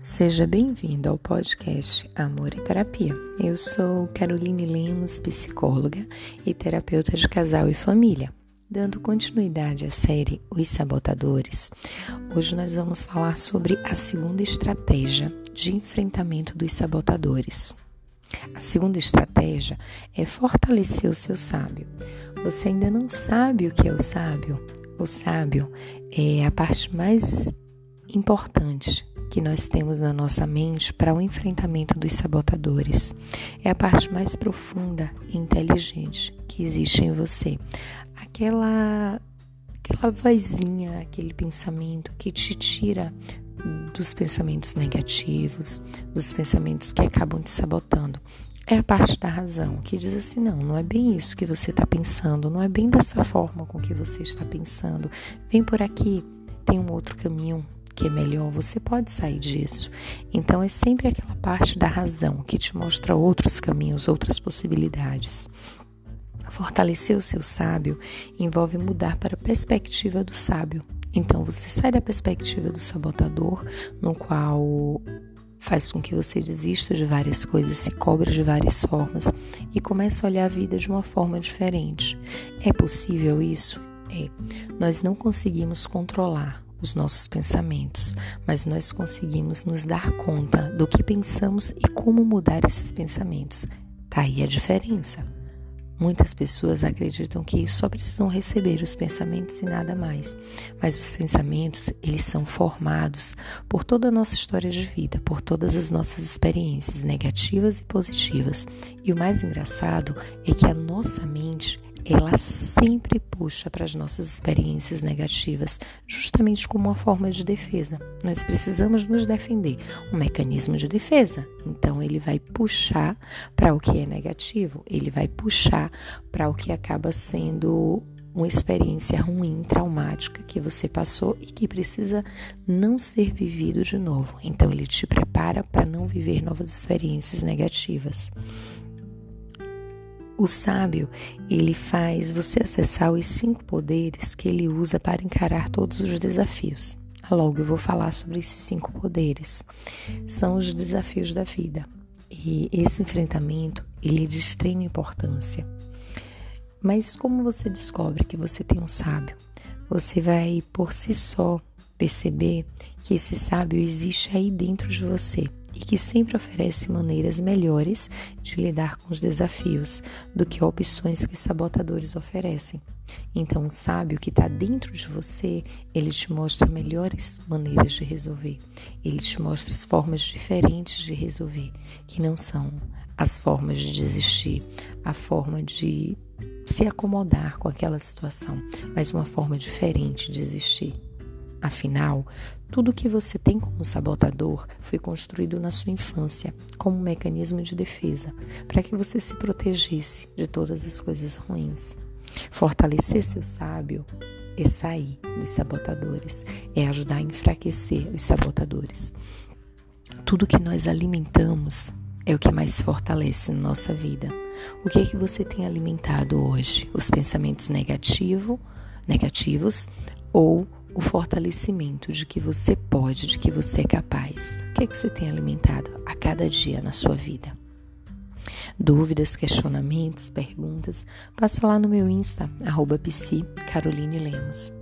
Seja bem-vindo ao podcast Amor e Terapia. Eu sou Caroline Lemos, psicóloga e terapeuta de casal e família. Dando continuidade à série Os Sabotadores, hoje nós vamos falar sobre a segunda estratégia de enfrentamento dos sabotadores. A segunda estratégia é fortalecer o seu sábio. Você ainda não sabe o que é o sábio? O sábio é a parte mais importante que nós temos na nossa mente para o enfrentamento dos sabotadores. É a parte mais profunda e inteligente que existe em você. Aquela aquela vozinha, aquele pensamento que te tira dos pensamentos negativos, dos pensamentos que acabam te sabotando. É a parte da razão que diz assim: não, não é bem isso que você está pensando, não é bem dessa forma com que você está pensando. Vem por aqui, tem um outro caminho, que é melhor, você pode sair disso. Então é sempre aquela parte da razão que te mostra outros caminhos, outras possibilidades. Fortalecer o seu sábio envolve mudar para a perspectiva do sábio. Então você sai da perspectiva do sabotador, no qual faz com que você desista de várias coisas, se cobre de várias formas e comece a olhar a vida de uma forma diferente. É possível isso? É. Nós não conseguimos controlar os nossos pensamentos, mas nós conseguimos nos dar conta do que pensamos e como mudar esses pensamentos. Tá aí a diferença. Muitas pessoas acreditam que só precisam receber os pensamentos e nada mais. Mas os pensamentos, eles são formados por toda a nossa história de vida, por todas as nossas experiências negativas e positivas. E o mais engraçado é que a nossa mente, ela sempre puxa para as nossas experiências negativas, justamente como uma forma de defesa. Nós precisamos nos defender, um mecanismo de defesa. Então, ele vai puxar para o que é negativo, ele vai puxar para o que acaba sendo uma experiência ruim, traumática que você passou e que precisa não ser vivido de novo. Então, ele te prepara para não viver novas experiências negativas. O sábio, ele faz você acessar os cinco poderes que ele usa para encarar todos os desafios. Logo eu vou falar sobre esses cinco poderes. São os desafios da vida. E esse enfrentamento, ele é de extrema importância. Mas como você descobre que você tem um sábio? Você vai por si só perceber que esse sábio existe aí dentro de você e que sempre oferece maneiras melhores de lidar com os desafios do que opções que os sabotadores oferecem. Então, o sábio que está dentro de você, ele te mostra melhores maneiras de resolver. Ele te mostra as formas diferentes de resolver, que não são as formas de desistir, a forma de se acomodar com aquela situação, mas uma forma diferente de existir. Afinal, tudo que você tem como sabotador foi construído na sua infância como um mecanismo de defesa, para que você se protegesse de todas as coisas ruins. Fortalecer seu sábio é sair dos sabotadores, é ajudar a enfraquecer os sabotadores. Tudo que nós alimentamos é o que mais fortalece na nossa vida. O que é que você tem alimentado hoje? Os pensamentos negativo, negativos ou o fortalecimento de que você pode, de que você é capaz. O que é que você tem alimentado a cada dia na sua vida? Dúvidas, questionamentos, perguntas, passa lá no meu Insta, arroba Caroline Lemos.